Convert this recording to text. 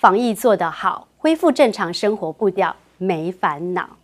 防疫做得好恢复正常生活步调没烦恼。